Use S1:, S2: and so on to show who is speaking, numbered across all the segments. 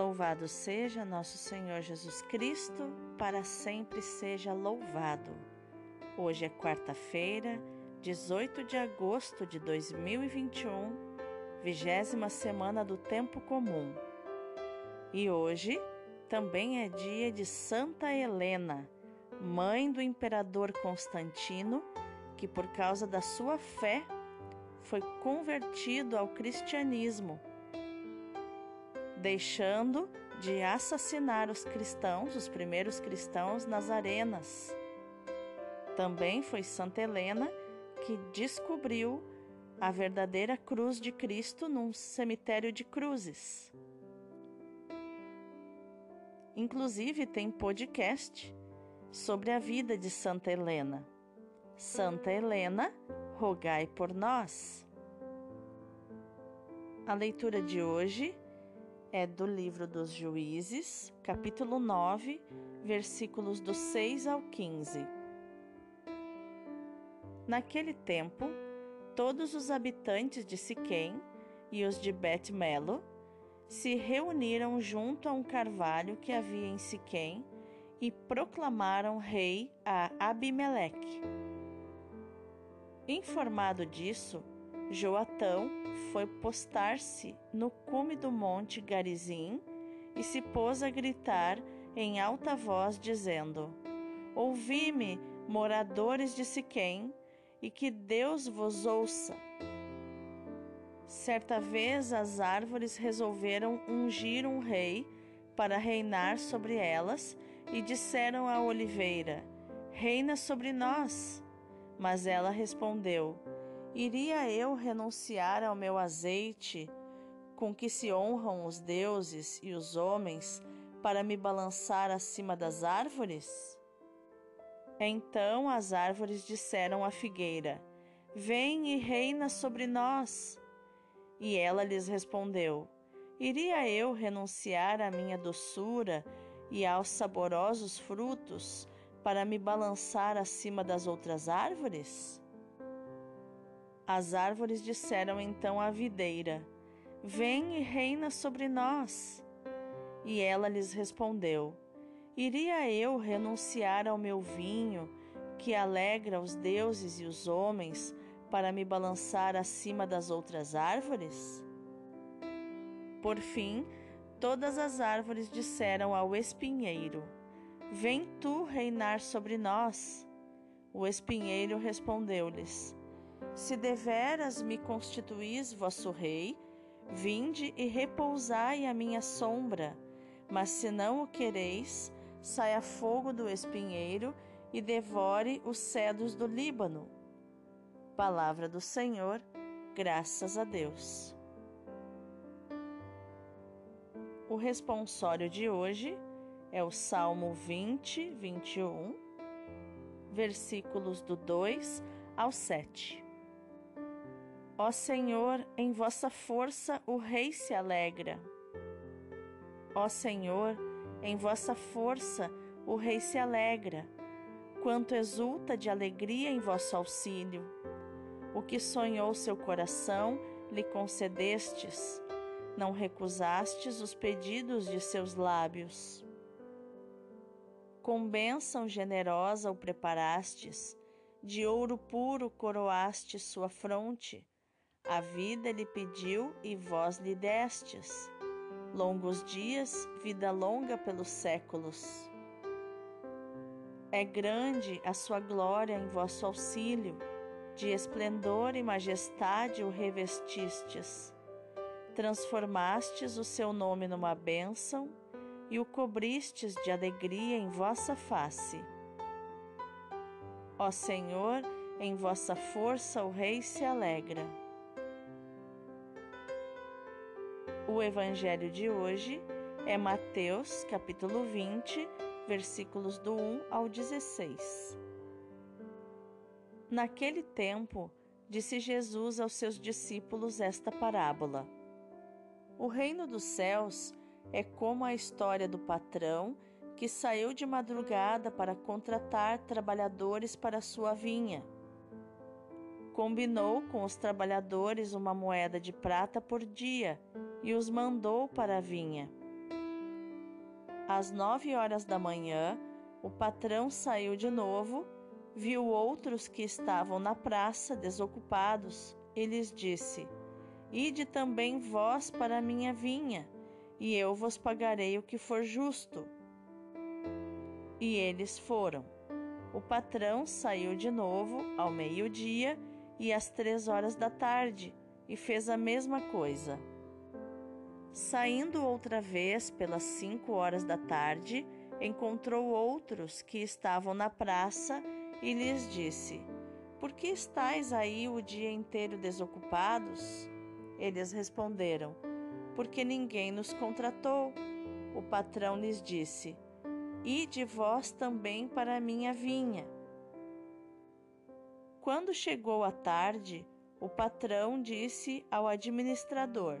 S1: Louvado seja nosso Senhor Jesus Cristo, para sempre seja louvado. Hoje é quarta-feira, 18 de agosto de 2021, vigésima semana do Tempo Comum. E hoje também é dia de Santa Helena, mãe do imperador Constantino, que por causa da sua fé foi convertido ao cristianismo deixando de assassinar os cristãos, os primeiros cristãos, nas arenas. Também foi Santa Helena que descobriu a verdadeira cruz de Cristo num cemitério de cruzes. Inclusive tem podcast sobre a vida de Santa Helena. Santa Helena, rogai por nós. A leitura de hoje é do livro dos Juízes, capítulo 9, versículos do 6 ao 15. Naquele tempo, todos os habitantes de Siquém e os de Bet-Melo se reuniram junto a um carvalho que havia em Siquém e proclamaram rei a Abimeleque. Informado disso, Joatão foi postar-se no cume do monte Garizim e se pôs a gritar em alta voz, dizendo: Ouvi-me, moradores de Siquém, e que Deus vos ouça. Certa vez as árvores resolveram ungir um rei para reinar sobre elas e disseram à oliveira: Reina sobre nós. Mas ela respondeu: Iria eu renunciar ao meu azeite, com que se honram os deuses e os homens, para me balançar acima das árvores? Então as árvores disseram à figueira: Vem e reina sobre nós. E ela lhes respondeu: Iria eu renunciar à minha doçura e aos saborosos frutos para me balançar acima das outras árvores? As árvores disseram então à videira: Vem e reina sobre nós. E ela lhes respondeu: Iria eu renunciar ao meu vinho, que alegra os deuses e os homens, para me balançar acima das outras árvores? Por fim, todas as árvores disseram ao espinheiro: Vem tu reinar sobre nós. O espinheiro respondeu-lhes: se deveras me constituís vosso rei, vinde e repousai à minha sombra. Mas se não o quereis, saia fogo do espinheiro e devore os cedros do Líbano. Palavra do Senhor, graças a Deus. O responsório de hoje é o Salmo 20, 21, versículos do 2 ao 7. Ó Senhor, em vossa força o rei se alegra. Ó Senhor, em vossa força o rei se alegra, quanto exulta de alegria em vosso auxílio. O que sonhou seu coração lhe concedestes, não recusastes os pedidos de seus lábios. Com bênção generosa o preparastes, de ouro puro coroaste sua fronte a vida lhe pediu e vós lhe destes. Longos dias, vida longa pelos séculos. É grande a sua glória em vosso auxílio, de esplendor e majestade o revestistes. Transformastes o seu nome numa bênção e o cobristes de alegria em vossa face. Ó Senhor, em vossa força o Rei se alegra. O evangelho de hoje é Mateus, capítulo 20, versículos do 1 ao 16. Naquele tempo, disse Jesus aos seus discípulos esta parábola: O reino dos céus é como a história do patrão que saiu de madrugada para contratar trabalhadores para sua vinha. Combinou com os trabalhadores uma moeda de prata por dia e os mandou para a vinha. Às nove horas da manhã, o patrão saiu de novo, viu outros que estavam na praça desocupados e lhes disse: Ide também vós para a minha vinha, e eu vos pagarei o que for justo. E eles foram. O patrão saiu de novo ao meio-dia e às três horas da tarde e fez a mesma coisa. Saindo outra vez pelas cinco horas da tarde, encontrou outros que estavam na praça e lhes disse: Por que estáis aí o dia inteiro desocupados? Eles responderam: Porque ninguém nos contratou. O patrão lhes disse: Ide vós também para a minha vinha. Quando chegou a tarde, o patrão disse ao administrador: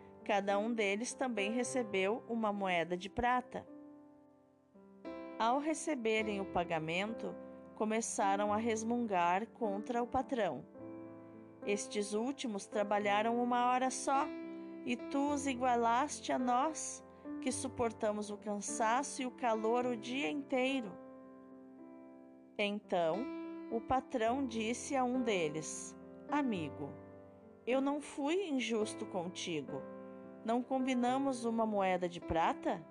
S1: cada um deles também recebeu uma moeda de prata. Ao receberem o pagamento, começaram a resmungar contra o patrão. Estes últimos trabalharam uma hora só, e tu os igualaste a nós, que suportamos o cansaço e o calor o dia inteiro. Então o patrão disse a um deles: Amigo, eu não fui injusto contigo. Não combinamos uma moeda de prata?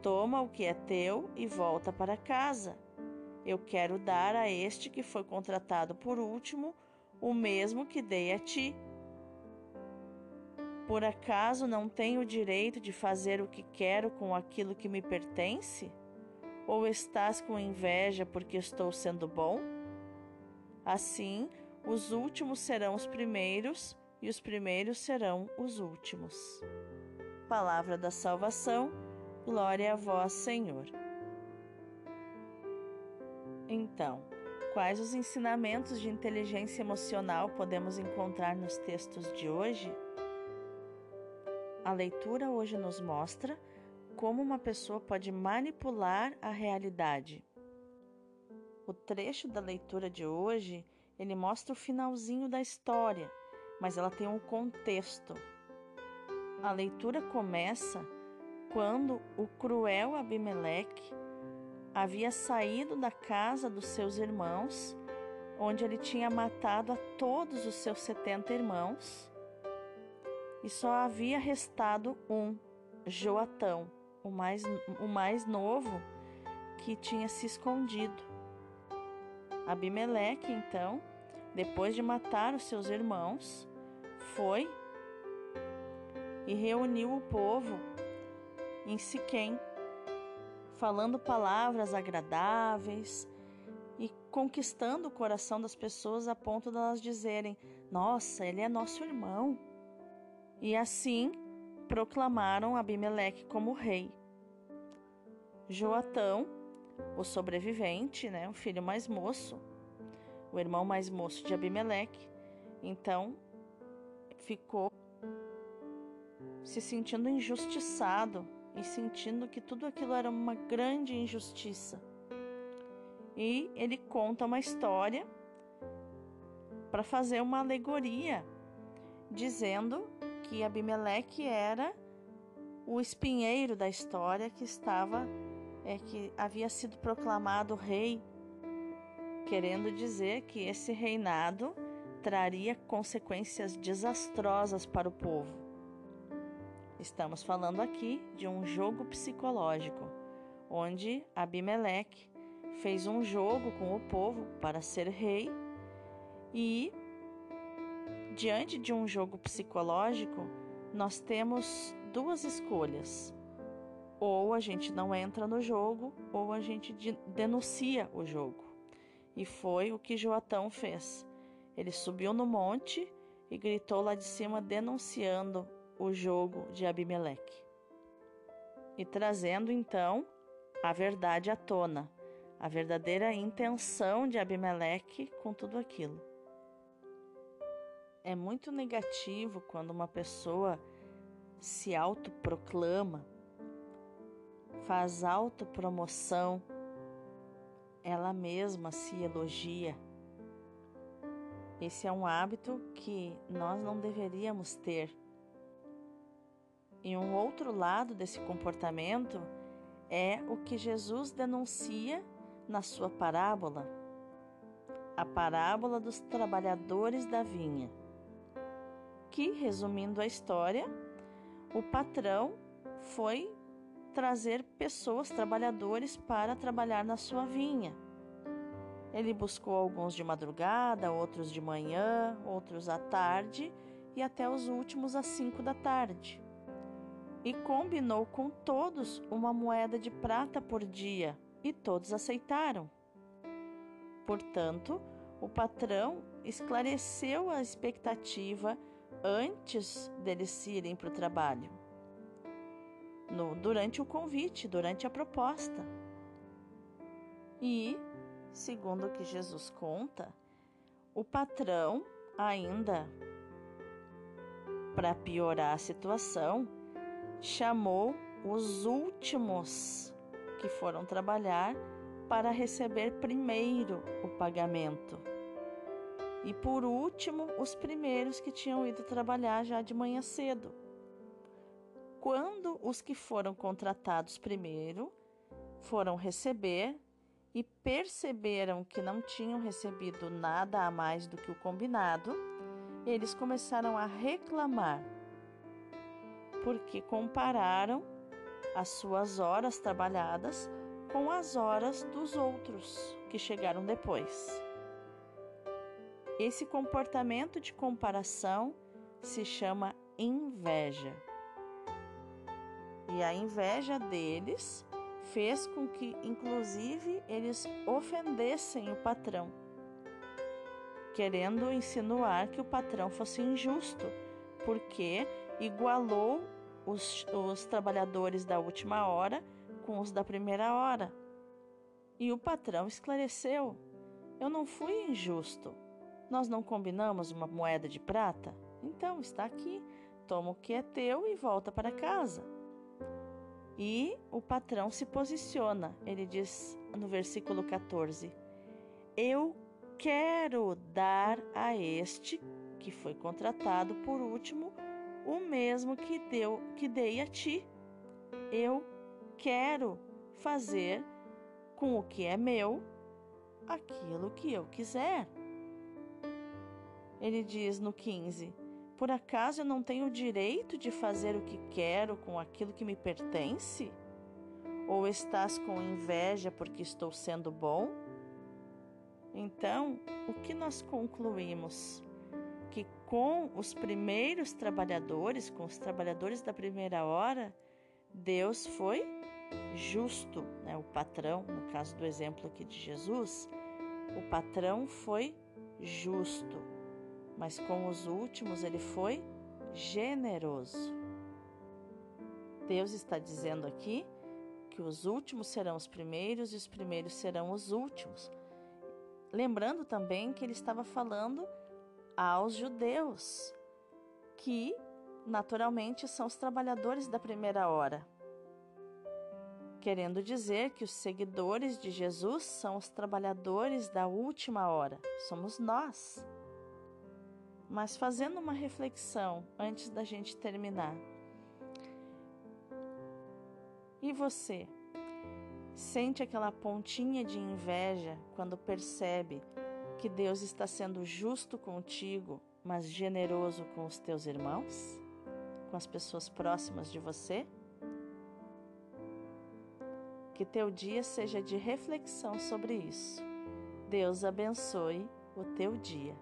S1: Toma o que é teu e volta para casa. Eu quero dar a este que foi contratado por último o mesmo que dei a ti. Por acaso não tenho o direito de fazer o que quero com aquilo que me pertence? Ou estás com inveja porque estou sendo bom? Assim, os últimos serão os primeiros e os primeiros serão os últimos. Palavra da salvação, glória a vós, Senhor. Então, quais os ensinamentos de inteligência emocional podemos encontrar nos textos de hoje? A leitura hoje nos mostra como uma pessoa pode manipular a realidade. O trecho da leitura de hoje, ele mostra o finalzinho da história, mas ela tem um contexto. A leitura começa quando o cruel Abimeleque havia saído da casa dos seus irmãos, onde ele tinha matado a todos os seus setenta irmãos, e só havia restado um, Joatão, o mais, o mais novo, que tinha se escondido. Abimeleque, então, depois de matar os seus irmãos, foi e reuniu o povo em Siquém, falando palavras agradáveis e conquistando o coração das pessoas a ponto de elas dizerem: Nossa, ele é nosso irmão. E assim proclamaram Abimeleque como rei. Joatão, o sobrevivente, né, o filho mais moço, o irmão mais moço de Abimeleque, então ficou se sentindo injustiçado e sentindo que tudo aquilo era uma grande injustiça. E ele conta uma história para fazer uma alegoria, dizendo que Abimeleque era o espinheiro da história que estava é que havia sido proclamado rei, querendo dizer que esse reinado traria consequências desastrosas para o povo. Estamos falando aqui de um jogo psicológico, onde Abimeleque fez um jogo com o povo para ser rei e diante de um jogo psicológico, nós temos duas escolhas. Ou a gente não entra no jogo, ou a gente denuncia o jogo. E foi o que Joatão fez. Ele subiu no monte e gritou lá de cima, denunciando o jogo de Abimeleque. E trazendo então a verdade à tona, a verdadeira intenção de Abimeleque com tudo aquilo. É muito negativo quando uma pessoa se autoproclama, faz autopromoção, ela mesma se elogia. Esse é um hábito que nós não deveríamos ter. E um outro lado desse comportamento é o que Jesus denuncia na sua parábola, a parábola dos trabalhadores da vinha, que, resumindo a história, o patrão foi trazer pessoas, trabalhadores, para trabalhar na sua vinha. Ele buscou alguns de madrugada, outros de manhã, outros à tarde e até os últimos às cinco da tarde. E combinou com todos uma moeda de prata por dia e todos aceitaram. Portanto, o patrão esclareceu a expectativa antes deles irem para o trabalho, no, durante o convite, durante a proposta. E, segundo o que Jesus conta, o patrão, ainda para piorar a situação, chamou os últimos que foram trabalhar para receber primeiro o pagamento. E por último, os primeiros que tinham ido trabalhar já de manhã cedo. Quando os que foram contratados primeiro foram receber e perceberam que não tinham recebido nada a mais do que o combinado, eles começaram a reclamar, porque compararam as suas horas trabalhadas com as horas dos outros que chegaram depois. Esse comportamento de comparação se chama inveja. E a inveja deles fez com que, inclusive, eles ofendessem o patrão, querendo insinuar que o patrão fosse injusto, porque igualou os, os trabalhadores da última hora com os da primeira hora. E o patrão esclareceu: Eu não fui injusto. Nós não combinamos uma moeda de prata? Então está aqui. Toma o que é teu e volta para casa. E o patrão se posiciona. Ele diz no versículo 14: Eu quero dar a este que foi contratado por último o mesmo que deu que dei a ti. Eu quero fazer com o que é meu aquilo que eu quiser. Ele diz no 15: Por acaso eu não tenho o direito de fazer o que quero com aquilo que me pertence? Ou estás com inveja porque estou sendo bom? Então, o que nós concluímos? que com os primeiros trabalhadores, com os trabalhadores da primeira hora, Deus foi justo, né? O patrão, no caso do exemplo aqui de Jesus, o patrão foi justo, mas com os últimos ele foi generoso. Deus está dizendo aqui que os últimos serão os primeiros e os primeiros serão os últimos. Lembrando também que ele estava falando aos judeus, que naturalmente são os trabalhadores da primeira hora. Querendo dizer que os seguidores de Jesus são os trabalhadores da última hora, somos nós. Mas fazendo uma reflexão antes da gente terminar. E você? Sente aquela pontinha de inveja quando percebe que Deus está sendo justo contigo, mas generoso com os teus irmãos, com as pessoas próximas de você? Que teu dia seja de reflexão sobre isso. Deus abençoe o teu dia.